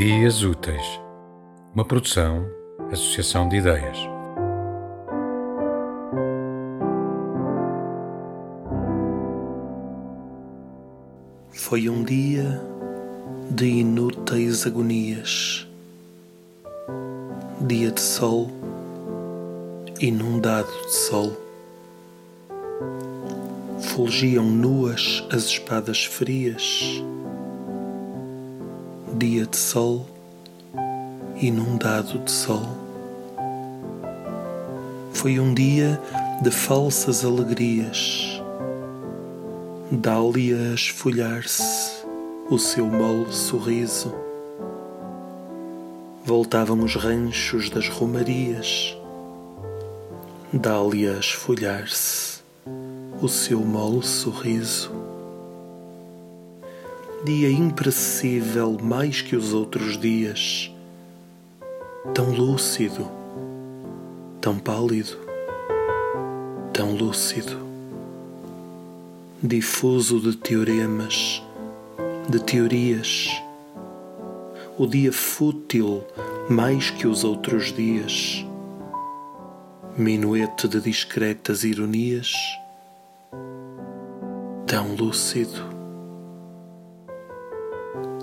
Dias Úteis, uma produção, associação de ideias. Foi um dia de inúteis agonias, dia de sol, inundado de sol. Fulgiam nuas as espadas frias dia de sol, inundado de sol. Foi um dia de falsas alegrias, dália a esfolhar-se o seu mole sorriso. Voltavam os ranchos das romarias, dália a esfolhar-se o seu mole sorriso dia impressível mais que os outros dias, tão lúcido, tão pálido, tão lúcido, difuso de teoremas, de teorias, o dia fútil mais que os outros dias, minuete de discretas ironias, tão lúcido